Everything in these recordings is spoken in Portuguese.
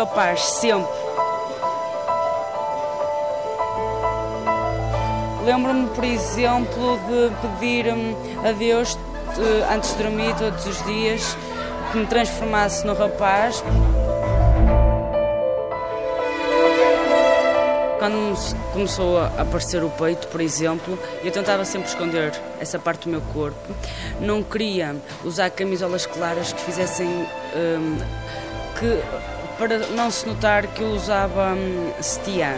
rapaz, sempre. Lembro-me, por exemplo, de pedir a Deus, antes de dormir, todos os dias, que me transformasse no rapaz. Quando começou a aparecer o peito, por exemplo, eu tentava sempre esconder essa parte do meu corpo. Não queria usar camisolas claras que fizessem. Um, que, para não se notar que eu usava um, setiã.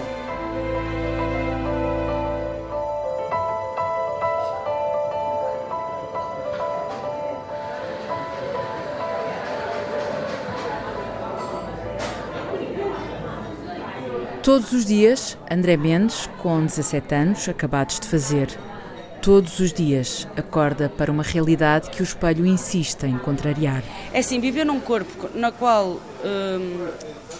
Todos os dias, André Mendes, com 17 anos, acabados de fazer. Todos os dias acorda para uma realidade que o espelho insiste em contrariar. É assim, viver num corpo na qual hum,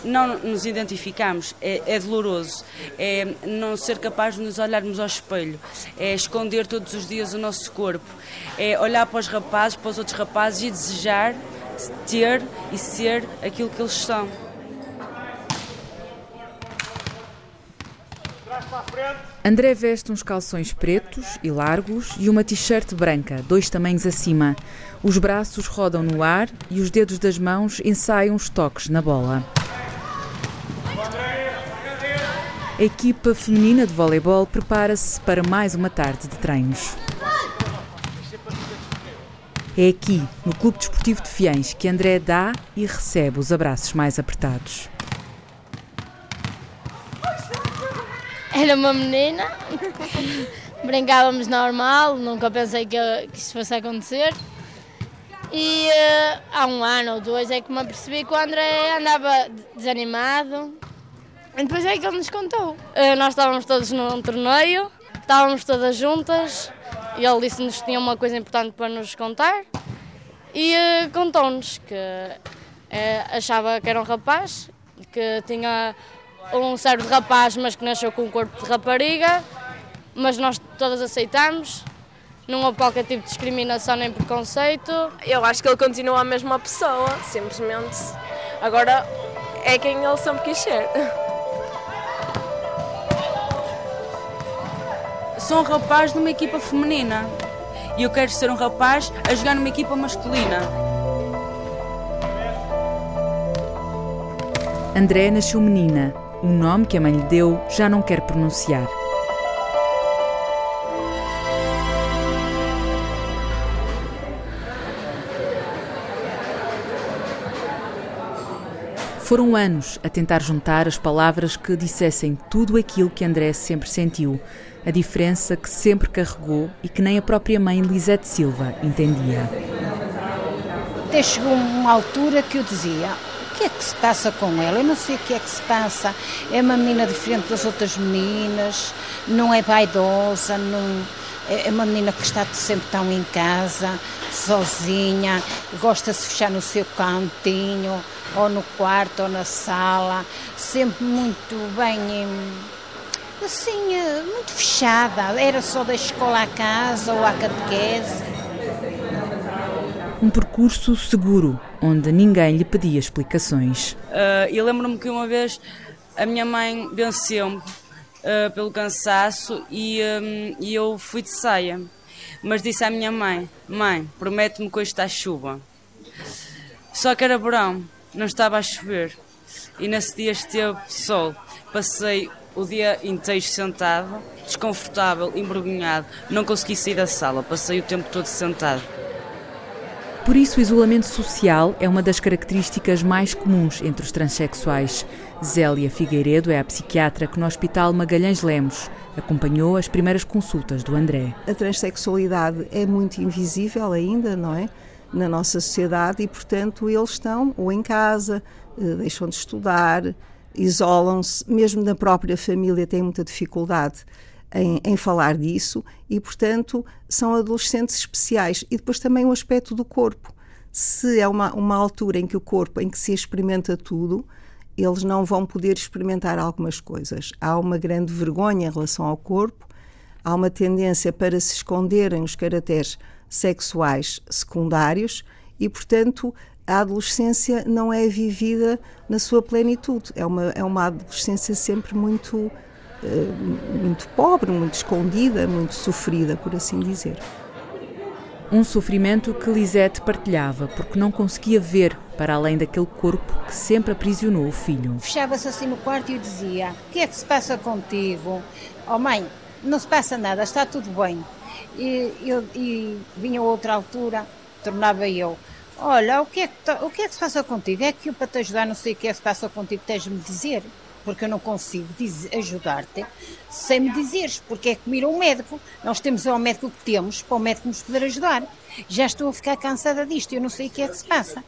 não nos identificamos é, é, doloroso. É não ser capaz de nos olharmos ao espelho. É esconder todos os dias o nosso corpo. É olhar para os rapazes, para os outros rapazes e desejar ter e ser aquilo que eles são. André veste uns calções pretos e largos e uma t-shirt branca, dois tamanhos acima. Os braços rodam no ar e os dedos das mãos ensaiam os toques na bola. A equipa feminina de voleibol prepara-se para mais uma tarde de treinos. É aqui, no Clube Desportivo de Fiães, que André dá e recebe os abraços mais apertados. Era uma menina, brincávamos normal, nunca pensei que, que isso fosse acontecer. E uh, há um ano ou dois é que me apercebi que o André andava desanimado. E depois é que ele nos contou. Uh, nós estávamos todos num torneio, estávamos todas juntas e ele disse-nos que tinha uma coisa importante para nos contar. E uh, contou-nos que achava que era um rapaz, que tinha um cérebro de rapaz, mas que nasceu com um corpo de rapariga, mas nós todas aceitamos. Não houve qualquer tipo de discriminação nem preconceito. Eu acho que ele continua a mesma pessoa, simplesmente. Agora é quem ele sempre quis ser. Sou um rapaz numa equipa feminina e eu quero ser um rapaz a jogar numa equipa masculina. André nasceu menina um nome que a mãe lhe deu já não quer pronunciar. Foram anos a tentar juntar as palavras que dissessem tudo aquilo que André sempre sentiu, a diferença que sempre carregou e que nem a própria mãe Lisete Silva entendia. Até chegou uma altura que eu dizia: que é que se passa com ela? Eu não sei o que é que se passa. É uma menina diferente das outras meninas, não é vaidosa, não, é, é uma menina que está sempre tão em casa, sozinha, gosta de se fechar no seu cantinho, ou no quarto, ou na sala, sempre muito bem, assim, eh, muito fechada. Era só da escola à casa ou à catequese. Um percurso seguro, onde ninguém lhe pedia explicações. Uh, eu lembro-me que uma vez a minha mãe venceu-me uh, pelo cansaço e, um, e eu fui de saia. Mas disse à minha mãe: Mãe, promete-me que hoje está chuva. Só que era verão, não estava a chover. E nesse dia esteve sol. Passei o dia inteiro sentado, desconfortável, envergonhado. Não consegui sair da sala, passei o tempo todo sentado. Por isso, o isolamento social é uma das características mais comuns entre os transexuais. Zélia Figueiredo é a psiquiatra que no Hospital Magalhães Lemos acompanhou as primeiras consultas do André. A transexualidade é muito invisível ainda, não é? Na nossa sociedade e, portanto, eles estão ou em casa, eh, deixam de estudar, isolam-se, mesmo na própria família têm muita dificuldade em, em, falar disso e, portanto, são adolescentes especiais. E depois também o aspecto do corpo. Se é uma, uma altura em que o corpo, em que se experimenta tudo, eles não vão poder experimentar algumas coisas. Há uma grande vergonha em relação ao corpo, há uma tendência para se esconderem os caracteres sexuais secundários e, portanto, a adolescência não é vivida na sua plenitude. É uma, é uma adolescência sempre muito, muito pobre, muito escondida, muito sofrida, por assim dizer. Um sofrimento que Lisette partilhava porque não conseguia ver para além daquele corpo que sempre aprisionou o filho. Fechava-se assim no quarto e dizia: O que é que se passa contigo? Oh mãe, não se passa nada, está tudo bem. E, eu, e vinha outra altura, tornava eu: Olha, o que, é que, o que é que se passa contigo? É que eu para te ajudar não sei o que é que se passa contigo, tens de me dizer porque eu não consigo ajudar-te sem me dizeres, porque é ir ao médico. Nós temos o médico que temos para o médico nos poder ajudar. Já estou a ficar cansada disto, eu não sei o que é que se passa.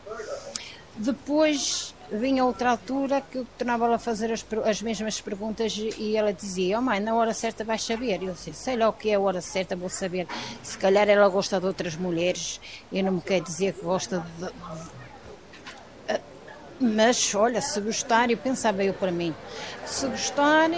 Depois vinha outra altura que eu tornava a fazer as, as, mesmas perguntas e ela dizia: Oh mãe, na hora certa vais saber. Eu disse: Sei lá o que é a hora certa, vou saber. Se calhar ela gosta de outras mulheres, eu não me quero dizer que gosta de, mas, olha, se gostar, eu pensava eu para mim, se gostar,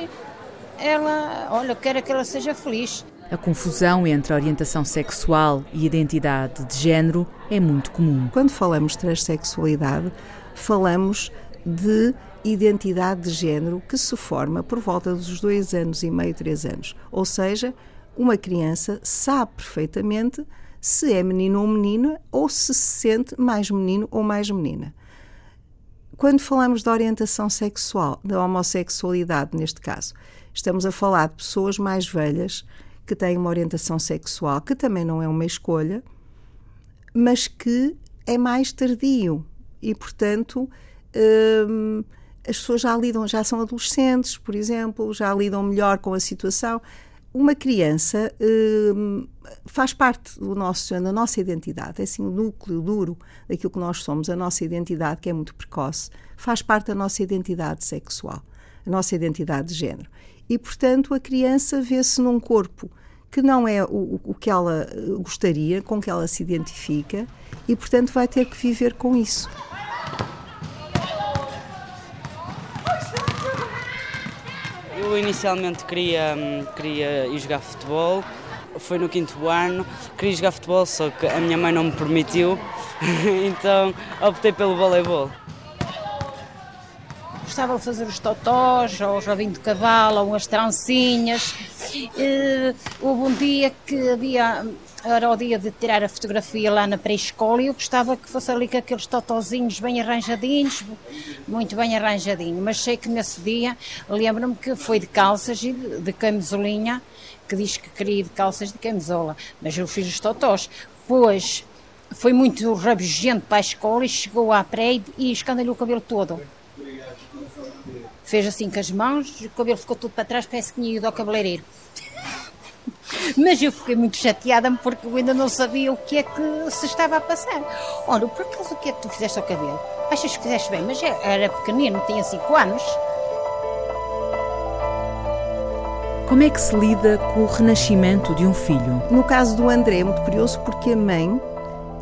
ela, olha, eu quero que ela seja feliz. A confusão entre a orientação sexual e identidade de género é muito comum. Quando falamos de transexualidade, falamos de identidade de género que se forma por volta dos dois anos e meio, três anos. Ou seja, uma criança sabe perfeitamente se é menino ou menina ou se se sente mais menino ou mais menina. Quando falamos de orientação sexual, da homossexualidade neste caso, estamos a falar de pessoas mais velhas que têm uma orientação sexual que também não é uma escolha, mas que é mais tardio. E, portanto, hum, as pessoas já lidam, já são adolescentes, por exemplo, já lidam melhor com a situação uma criança hum, faz parte do nosso, da nossa identidade, é assim o núcleo duro daquilo que nós somos, a nossa identidade, que é muito precoce, faz parte da nossa identidade sexual, a nossa identidade de género. E, portanto, a criança vê-se num corpo que não é o, o que ela gostaria, com que ela se identifica, e, portanto, vai ter que viver com isso. Eu inicialmente queria, hum, queria ir jogar futebol, foi no quinto ano, queria jogar futebol, só que a minha mãe não me permitiu, então optei pelo voleibol. Gostava de fazer os totós, ou os rabinhos de cavalo, ou as trancinhas. Uh, houve um dia que havia era o dia de tirar a fotografia lá na pré-escola e eu gostava que fosse ali com aqueles totozinhos bem arranjadinhos, muito bem arranjadinho. Mas sei que nesse dia, lembro-me que foi de calças e de, de camisolinha, que diz que queria de calças de camisola, mas eu fiz os totós. Pois foi muito rabugento para a escola e chegou à pré e escandalhou o cabelo todo. Fez assim com as mãos, o cabelo ficou tudo para trás, parece que tinha ido ao cabeleireiro. Mas eu fiquei muito chateada porque eu ainda não sabia o que é que se estava a passar. Olha, por acaso o que é que tu fizeste ao cabelo? Achas que fizeste bem? Mas era pequenino, tinha 5 anos. Como é que se lida com o renascimento de um filho? No caso do André é muito curioso porque a mãe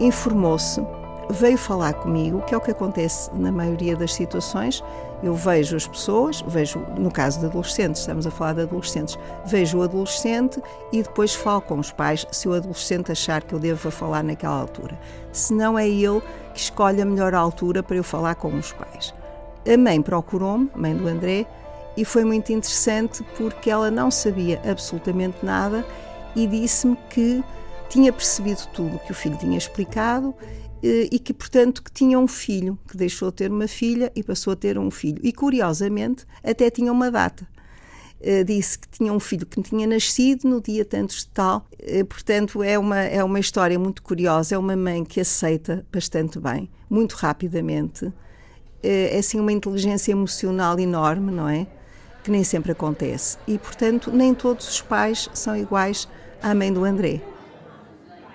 informou-se veio falar comigo, que é o que acontece na maioria das situações. Eu vejo as pessoas, vejo, no caso de adolescentes, estamos a falar de adolescentes, vejo o adolescente e depois falo com os pais se o adolescente achar que eu devo falar naquela altura. Se não é ele que escolhe a melhor altura para eu falar com os pais. A mãe procurou-me, mãe do André, e foi muito interessante porque ela não sabia absolutamente nada e disse-me que tinha percebido tudo que o filho tinha explicado e que, portanto, que tinha um filho, que deixou de ter uma filha e passou a ter um filho. E, curiosamente, até tinha uma data. Uh, disse que tinha um filho que tinha nascido no dia tantos de tal. Uh, portanto, é uma, é uma história muito curiosa. É uma mãe que aceita bastante bem, muito rapidamente. É assim uma inteligência emocional enorme, não é? Que nem sempre acontece. E, portanto, nem todos os pais são iguais à mãe do André.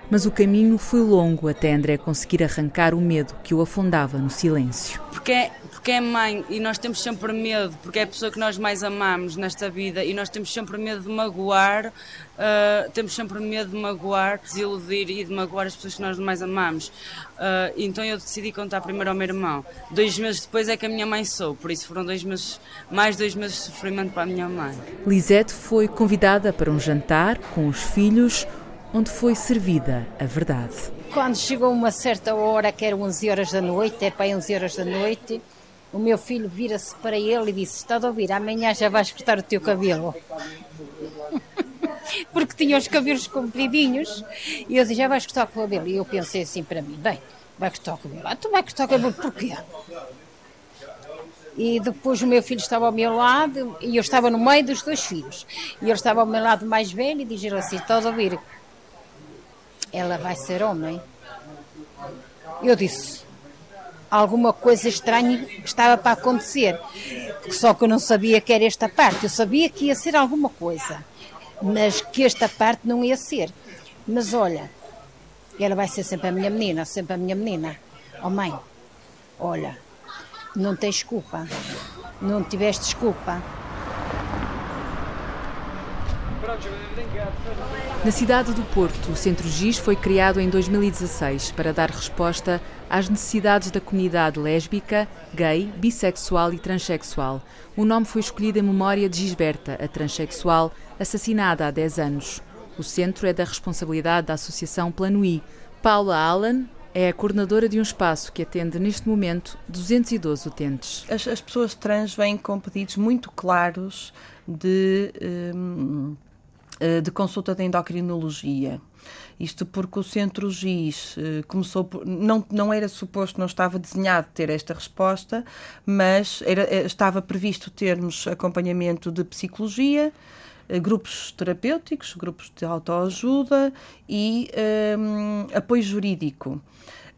Mas o caminho foi longo até André conseguir arrancar o medo que o afundava no silêncio. Porque é, porque é mãe e nós temos sempre medo, porque é a pessoa que nós mais amamos nesta vida e nós temos sempre medo de magoar, uh, temos sempre medo de magoar, desiludir e de magoar as pessoas que nós mais amamos. Uh, então eu decidi contar primeiro ao meu irmão. Dois meses depois é que a minha mãe soube, por isso foram dois meses, mais dois meses de sofrimento para a minha mãe. Lisette foi convidada para um jantar com os filhos onde foi servida a verdade. quando chegou uma certa hora, que era 11 horas da noite, é para 11 horas da noite, o meu filho vira-se para ele e disse: Estás a ouvir, amanhã já vais cortar o teu cabelo. Porque tinha os cabelos compridinhos e eu disse: Já vais cortar o cabelo. E eu pensei assim para mim: Bem, vai cortar o cabelo. Ah, tu vai cortar o cabelo porquê? E depois o meu filho estava ao meu lado e eu estava no meio dos dois filhos. E ele estava ao meu lado mais velho e dizia assim: Estás a ouvir? Ela vai ser homem. Eu disse: alguma coisa estranha estava para acontecer. Só que eu não sabia que era esta parte. Eu sabia que ia ser alguma coisa, mas que esta parte não ia ser. Mas olha, ela vai ser sempre a minha menina, sempre a minha menina. Oh mãe, olha, não tens culpa, não tiveste desculpa. Na cidade do Porto, o Centro GIS foi criado em 2016 para dar resposta às necessidades da comunidade lésbica, gay, bissexual e transexual. O nome foi escolhido em memória de Gisberta, a transexual, assassinada há 10 anos. O centro é da responsabilidade da Associação Plano I. Paula Allen é a coordenadora de um espaço que atende neste momento 212 utentes. As, as pessoas trans vêm com pedidos muito claros de. Um, de consulta de endocrinologia. Isto porque o Centro GIS eh, começou não, não era suposto, não estava desenhado ter esta resposta, mas era, eh, estava previsto termos acompanhamento de psicologia, grupos terapêuticos, grupos de autoajuda e um, apoio jurídico.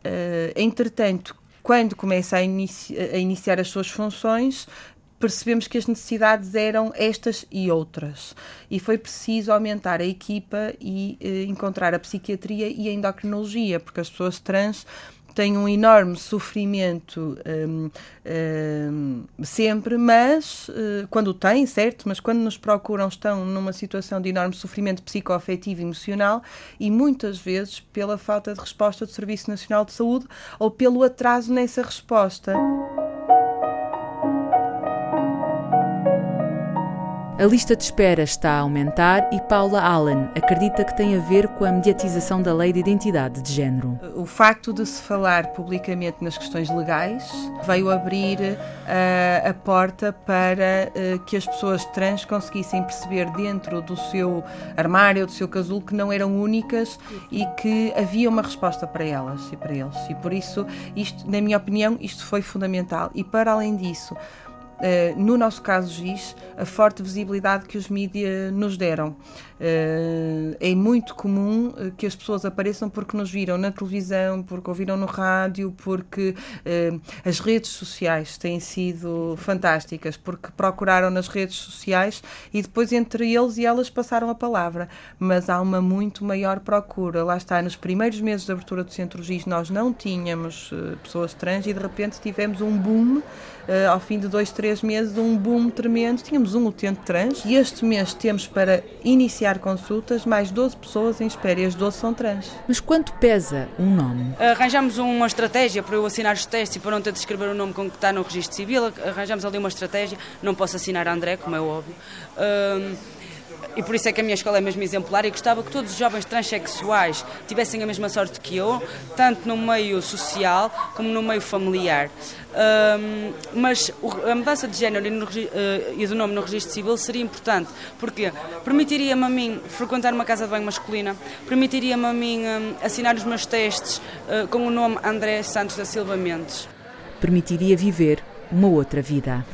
Uh, entretanto, quando começa a, inici a, iniciar as suas funções, percebemos que as necessidades eram estas e outras. E foi preciso aumentar a equipa e eh, encontrar a psiquiatria e a endocrinologia, porque as pessoas trans têm um enorme sofrimento um, um, sempre, mas uh, quando têm, certo, mas quando nos procuram estão numa situação de enorme sofrimento psicoafetivo e emocional e muitas vezes pela falta de resposta do Serviço Nacional de Saúde ou pelo atraso nessa resposta. A lista de espera está a aumentar e Paula Allen acredita que tem a ver com a mediatização da lei de identidade de género. O facto de se falar publicamente nas questões legais veio abrir uh, a porta para uh, que as pessoas trans conseguissem perceber dentro do seu armário, do seu casulo, que não eram únicas e que havia uma resposta para elas e para eles. E por isso, isto, na minha opinião, isto foi fundamental. E para além disso, no nosso caso, GIS, a forte visibilidade que os mídias nos deram. Uh, é muito comum eh, que as pessoas apareçam porque nos viram na televisão, porque ouviram no rádio, porque as redes sociais têm sido fantásticas, porque procuraram nas redes sociais e depois entre eles e elas passaram a palavra. Mas há uma muito maior procura. Lá está, nos primeiros meses de abertura do Centro GIS nós não tínhamos pessoas trans e de repente tivemos um boom ao fim de dois, três meses, um boom tremendo. Tínhamos um utente trans e este mês temos para iniciar consultas mais 12 pessoas em espera e as 12 são trans. Mas quanto pesa um nome? Arranjamos uma estratégia para eu assinar os testes e para não ter de escrever o nome com que está no registro civil. Arranjamos ali uma estratégia. Não posso assinar André, como é óbvio. Uh, e por isso é que a minha escola é mesmo exemplar e gostava que todos os jovens transexuais tivessem a mesma sorte que eu, tanto no meio social como no meio familiar. Um, mas a mudança de género e, no, uh, e, do nome no registro civil seria importante, porque permitiria-me a mim frequentar uma casa de banho masculina, permitiria-me a mim um, assinar os meus testes uh, com o nome André Santos da Silva Mendes. Permitiria viver uma outra vida.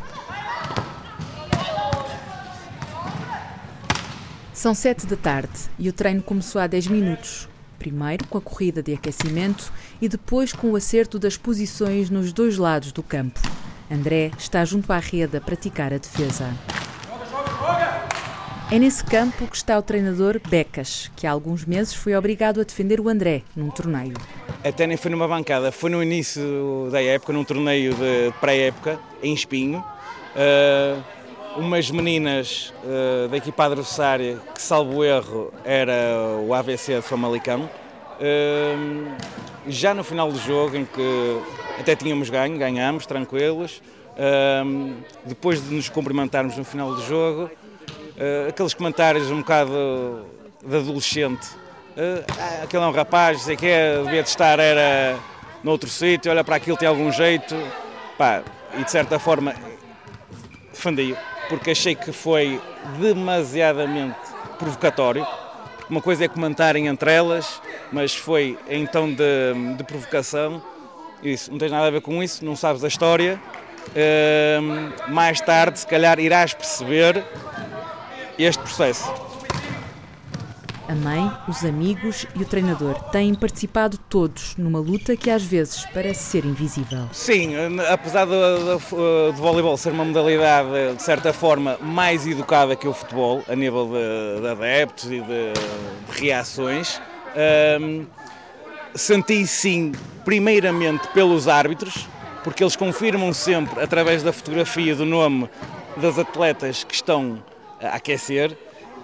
São sete da tarde e o treino começou há 10 minutos. Primeiro com a corrida de aquecimento e depois com o acerto das posições nos dois lados do campo. André está junto à rede a praticar a defesa. É nesse campo que está o treinador Becas, que há alguns meses foi obrigado a defender o André num torneio. Até nem foi numa bancada, foi no início da época, num torneio de pré-época, em Espinho. Uh, umas meninas uh, da equipa adversária, que salvo erro era o AVC de Famalicão. Uh, já no final do jogo, em que até tínhamos ganho, ganhámos, tranquilos, uh, depois de nos cumprimentarmos no final do jogo, aqueles comentários um bocado de adolescente Uh, aquele é um rapaz, sei que é, devia de estar era noutro sítio, olha para aquilo, tem algum jeito. Pá, e de certa forma defendi-o, porque achei que foi demasiadamente provocatório. Uma coisa é comentarem entre elas, mas foi em tom de, de provocação. Isso, não tens nada a ver com isso, não sabes a história. Uh, mais tarde, se calhar, irás perceber este processo. A mãe, os amigos e o treinador têm participado todos numa luta que às vezes parece ser invisível. Sim, apesar do, voleibol ser uma modalidade, de certa forma, mais educada que o futebol, a nível de, de adeptos e de, de reações, hum, senti sim, primeiramente pelos árbitros, porque eles confirmam sempre, através da fotografia do nome das atletas que estão a aquecer,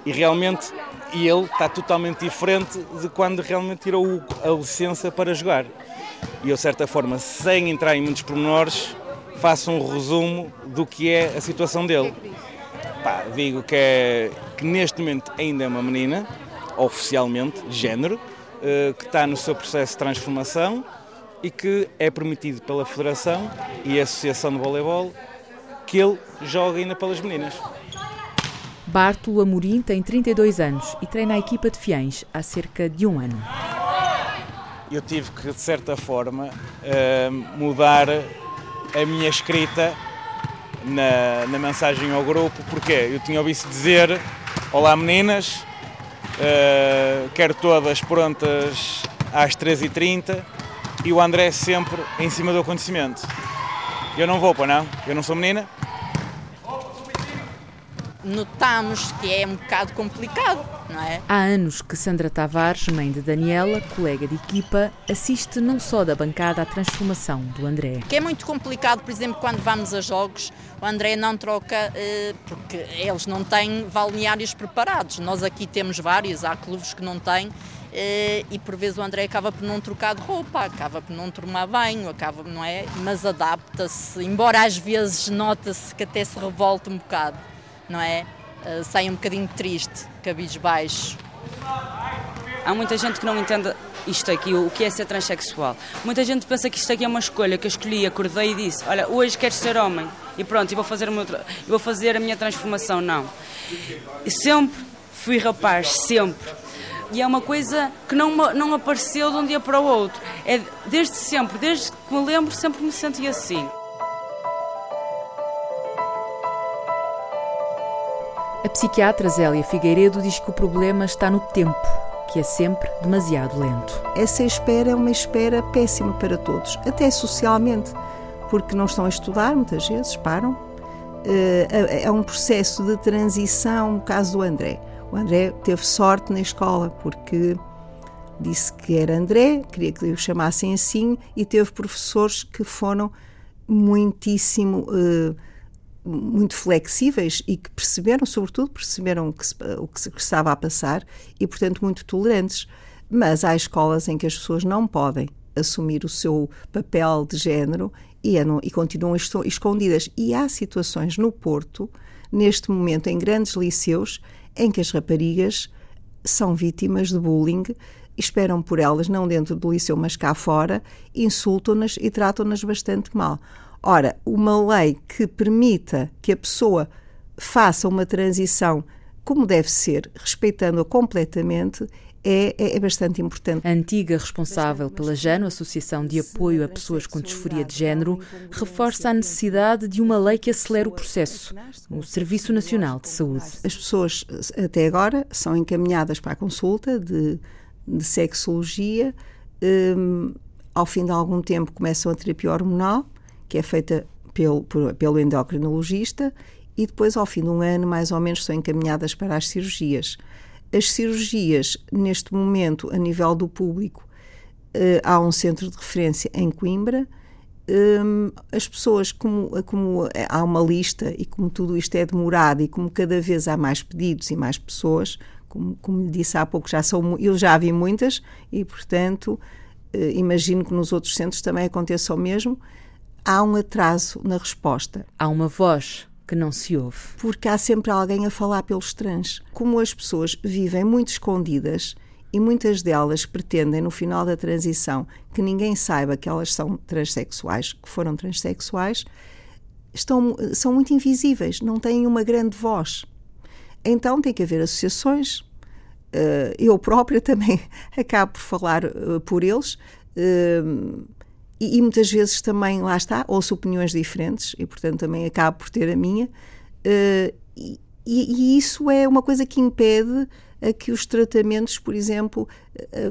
e realmente e ele está totalmente diferente de quando realmente tirou a licença para jogar. E eu, de certa forma, sem entrar em muitos pormenores, faço um resumo do que é a situação dele. Pá, digo que, é, que neste momento ainda é uma menina, oficialmente, género, eh, que está no seu processo de transformação e que é permitido pela Federação e a Associação de Voleibol que ele jogue ainda pelas meninas. Bartolo Amorim tem 32 anos e treina a equipa de Fiães há cerca de um ano. Eu tive que, de certa forma, eh, mudar a minha escrita na, na mensagem ao grupo, porque eu tinha ouvido dizer: Olá meninas, eh, quero todas prontas às 13h30 e o André sempre em cima do acontecimento. Eu não vou, para não? Eu não sou menina? Notamos que é um bocado complicado, não é? Há anos que Sandra Tavares, mãe de Daniela, colega de equipa, assiste não só da bancada à transformação do André. Que é muito complicado, por exemplo, quando vamos a jogos, o André não troca, eh, porque eles não têm balneários preparados. Nós aqui temos vários, há clubes que não têm, eh, e por vezes o André acaba por não trocar de roupa, acaba por não tomar banho, acaba, não é? Mas adapta-se, embora às vezes nota-se que até se revolta um bocado não é? Uh, sai um bocadinho triste, cabisbaixo. Há muita gente que não entende isto aqui, o que é ser transexual. Muita gente pensa que isto aqui é uma escolha, que eu escolhi, acordei e disse, olha, hoje quero ser homem e pronto, e vou fazer, vou fazer a minha transformação. Não. Sempre fui rapaz, sempre. E é uma coisa que não, não apareceu de um dia para o outro. É desde sempre, desde que me lembro, sempre me senti assim. A psiquiatra Zélia Figueiredo diz que o problema está no tempo, que é sempre demasiado lento. Essa espera é uma espera péssima para todos, até socialmente, porque não estão a estudar, muitas vezes param. Eh, é um processo de transição, no caso do André. O André teve sorte na escola, porque disse que era André, queria que o chamassem assim, e teve professores que foram muitíssimo. Uh, muito flexíveis e que perceberam, sobretudo, perceberam o que, se, o que se estava a passar e, portanto, muito tolerantes. Mas há escolas em que as pessoas não podem assumir o seu papel de género e, é e continuam escondidas. E há situações no Porto, neste momento, em grandes liceus, em que as raparigas são vítimas de bullying esperam por elas, não dentro do liceu, mas cá fora, insultam-nas e tratam-nas bastante mal. Ora, uma lei que permita que a pessoa faça uma transição como deve ser, respeitando-a completamente, é, é, é, bastante importante. A antiga responsável pela JANO, Associação de Apoio a Pessoas com Disforia de Género, reforça a necessidade de uma lei que acelere o processo, o Serviço Nacional de Saúde. As pessoas, até agora, são encaminhadas para a consulta de, de sexologia, um, ao fim de algum tempo começam a terapia hormonal, que é feita pelo, pelo endocrinologista, e depois, ao fim de um ano, mais ou menos, são encaminhadas para as cirurgias. As cirurgias, neste momento, a nível do público, uh, há um centro de referência em Coimbra. Um, as pessoas, como, como há uma lista e como tudo isto é demorado e como cada vez há mais pedidos e mais pessoas, como, como disse há pouco, já são, eu já vi muitas e, portanto, uh, imagino que nos outros centros também aconteça o mesmo há um atraso na resposta. Há uma voz que não se ouve. Porque há sempre alguém a falar pelos trans. Como as pessoas vivem muito escondidas e muitas delas pretendem, no final da transição, que ninguém saiba que elas são transexuais, que foram transexuais, estão, são muito invisíveis, não têm uma grande voz. Então tem que haver associações. Uh, eu própria também acabo por falar uh, por eles. Uh, e, e, muitas vezes também, lá está, ouço opiniões diferentes e, portanto, também acabo por ter a minha. E, e, isso é uma coisa que impede a que os tratamentos, por exemplo,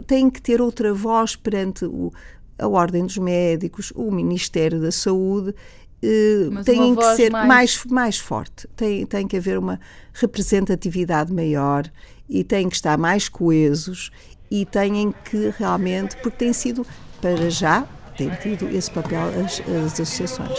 têm que ter outra voz perante o, a Ordem dos Médicos, o Ministério da Saúde uh, têm que ser mais... mais, mais forte, tem, tem que haver uma representatividade maior e têm que estar mais coesos e têm que realmente, porque tem sido, para já, tem tido esse papel as, as associações.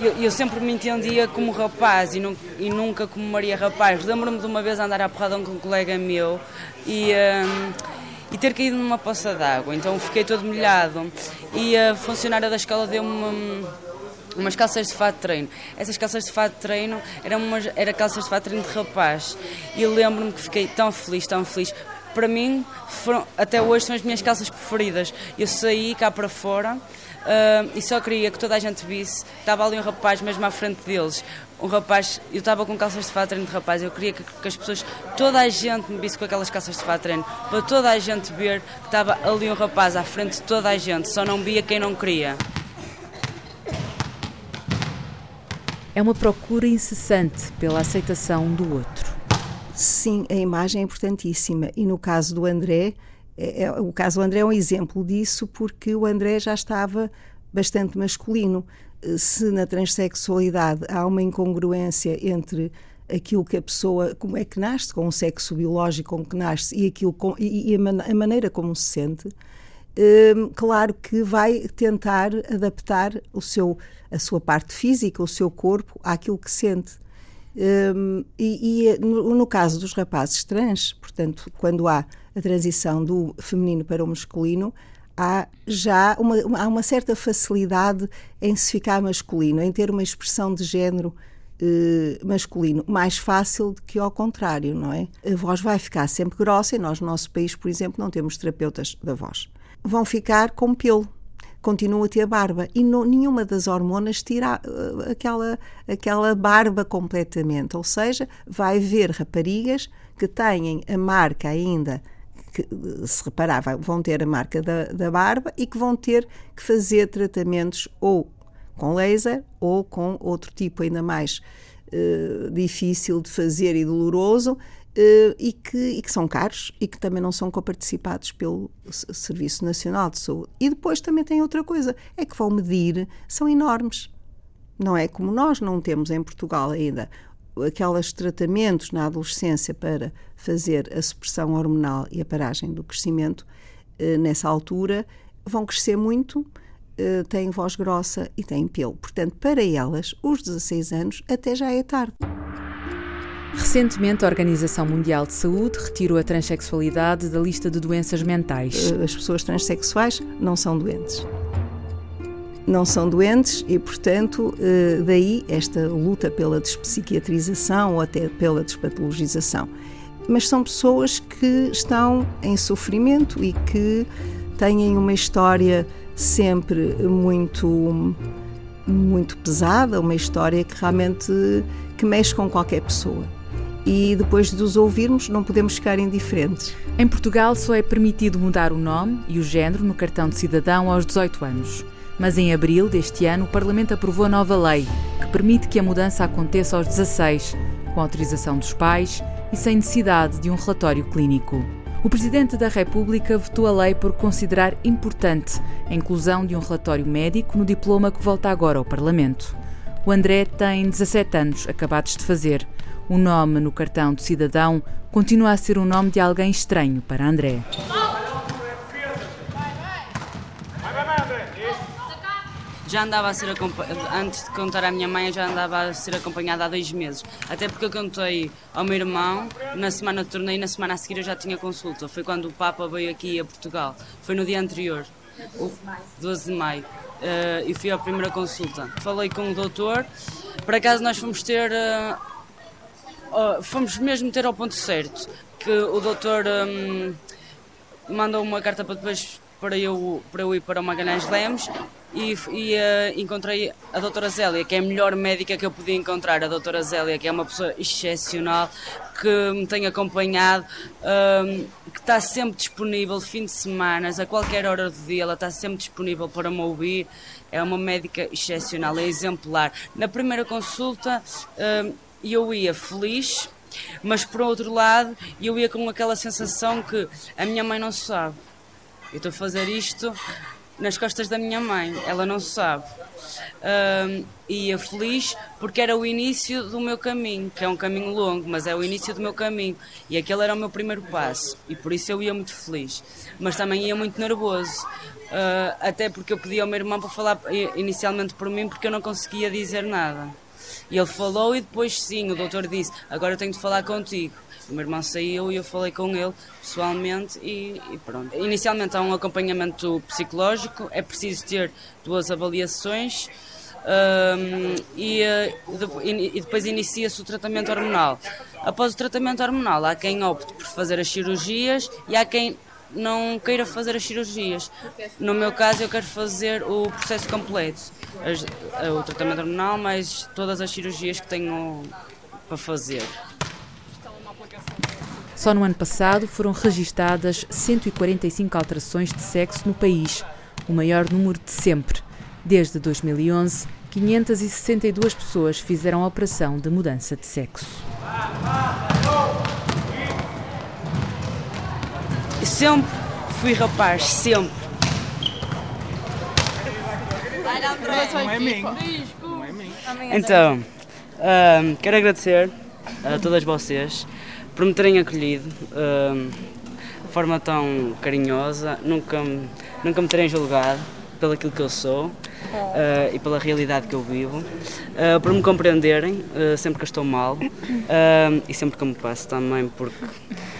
Eu, eu, sempre me entendia como rapaz e, e nunca como Maria Rapaz. Lembro-me de uma vez andar à porrada com um colega meu e. Um, e ter caído numa poça d'água. Então fiquei todo molhado e a funcionária da escola deu-me umas calças de fato de treino. Essas calças de fato de treino eram umas, era calças de fato de treino de rapaz. E lembro-me que fiquei tão feliz, tão feliz. Para mim, foram, até hoje são as minhas calças preferidas. Eu saí cá para fora uh, e só queria que toda a gente visse. Estava ali um rapaz mesmo à frente deles um rapaz, eu estava com calças de fato treino de rapaz, eu queria que, que, as pessoas, toda a gente me visse com aquelas calças de fato treino, para toda a gente ver que estava ali um rapaz à frente de toda a gente, só não via quem não queria. É uma procura incessante pela aceitação do outro. Sim, a imagem é importantíssima e no caso do André, é, é, o caso do André é um exemplo disso porque o André já estava bastante masculino se na transexualidade há uma incongruência entre aquilo que a pessoa, como é que nasce, com o sexo biológico com que nasce e, aquilo com, e, e a, man, a, maneira como se sente, hum, claro que vai tentar adaptar o seu, a sua parte física, o seu corpo, àquilo que sente. Hum, e, e no, no, caso dos rapazes trans, portanto, quando há a transição do feminino para o masculino, há já uma, há uma certa facilidade em se ficar masculino, em ter uma expressão de género eh, masculino mais fácil do que ao contrário, não é? A voz vai ficar sempre grossa e nós no nosso país, por exemplo, não temos terapeutas da voz. Vão ficar com pelo, continua a ter barba e não, nenhuma das hormonas tira uh, aquela, aquela barba completamente. Ou seja, vai haver raparigas que têm a marca ainda que, se reparar, vão ter a marca da, da barba e que vão ter que fazer tratamentos ou com laser ou com outro tipo ainda mais uh, difícil de fazer e doloroso e, que, e que são caros e que também não são coparticipados pelo Serviço Nacional de Saúde. E depois também tem outra coisa, é que vão medir, são enormes. Não é como nós não temos em Portugal ainda aqueles tratamentos na adolescência para fazer a supressão hormonal e a paragem do crescimento, eh, nessa altura, vão crescer muito, eh, têm voz grossa e têm pelo. Portanto, para elas, os 16 anos até já é tarde. Recentemente, a Organização Mundial de Saúde retirou a transexualidade da lista de doenças mentais. Eh, as pessoas transexuais não são doentes não são doentes e, portanto, eh, daí esta luta pela despsiquiatrização ou até pela despatologização. Mas são pessoas que estão em sofrimento e que têm uma história sempre muito muito pesada, uma história que realmente que mexe com qualquer pessoa. E depois de os ouvirmos, não podemos ficar indiferentes. Em Portugal só é permitido mudar o nome e o género no cartão de cidadão aos 18 anos. Mas em abril deste ano, o Parlamento aprovou a nova lei que permite que a mudança aconteça aos 16, com autorização dos pais e sem necessidade de um relatório clínico. O Presidente da República votou a lei por considerar importante a inclusão de um relatório médico no diploma que volta agora ao Parlamento. O André tem 17 anos, acabados de fazer. O nome no cartão de cidadão continua a ser o nome de alguém estranho para André. já andava a ser antes de contar à minha mãe, já andava a ser acompanhada há dois meses. Até porque eu contei ao meu irmão na semana de torneio, na semana a seguir eu já tinha consulta. Foi quando o Papa veio aqui a Portugal. Foi no dia anterior, 12 de maio. Uh, e fui à primeira consulta. Falei com o doutor por acaso nós fomos ter. Uh, fomos mesmo ter ao ponto certo. Que o doutor um, mandou uma carta para depois para eu, para eu ir para o Magalhães Lemos e, e uh, encontrei a doutora Zélia, que é a melhor médica que eu podia encontrar, a doutora Zélia, que é uma pessoa excepcional, que me tem acompanhado, um, que está sempre disponível, fim de semana, a qualquer hora do dia, ela está sempre disponível para me ouvir, é uma médica excepcional, é exemplar. Na primeira consulta um, eu ia feliz, mas por outro lado eu ia com aquela sensação que a minha mãe não sabe eu estou a fazer isto nas costas da minha mãe, ela não sabe. Um, ia feliz porque era o início do meu caminho, que é um caminho longo, mas é o início do meu caminho. E aquele era o meu primeiro passo, e por isso eu ia muito feliz. Mas também ia muito nervoso, uh, até porque eu pedi ao meu irmão para falar inicialmente por mim, porque eu não conseguia dizer nada. E ele falou, e depois sim, o doutor disse: Agora eu tenho de falar contigo. O meu irmão saiu e eu falei com ele pessoalmente e, e, pronto. Inicialmente há um acompanhamento psicológico, é preciso ter duas avaliações um, e, e, depois inicia-se o tratamento hormonal. Após o tratamento hormonal, há quem opte por fazer as cirurgias e há quem não queira fazer as cirurgias. No meu caso, eu quero fazer o processo completo, o tratamento hormonal, mas todas as cirurgias que tenho para fazer. Só no ano passado foram registadas 145 alterações de sexo no país, o maior número de sempre. Desde 2011, 562 pessoas fizeram a operação de mudança de sexo. Sempre fui rapaz, sempre. Então, um, quero agradecer a todas vocês por me terem acolhido uh, de forma tão carinhosa, nunca, nunca me terem julgado pelo aquilo que eu sou uh, e pela realidade que eu vivo, uh, por me compreenderem uh, sempre que eu estou mal e sempre que eu me passo também, porque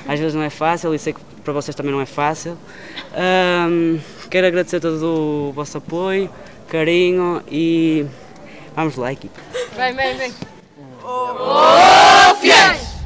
às vezes não é fácil e sei que para vocês também não é fácil. quero agradecer todo o vosso apoio, carinho e vamos lá, equipe. Vem, vem, vem. Oh, oh, fiéis!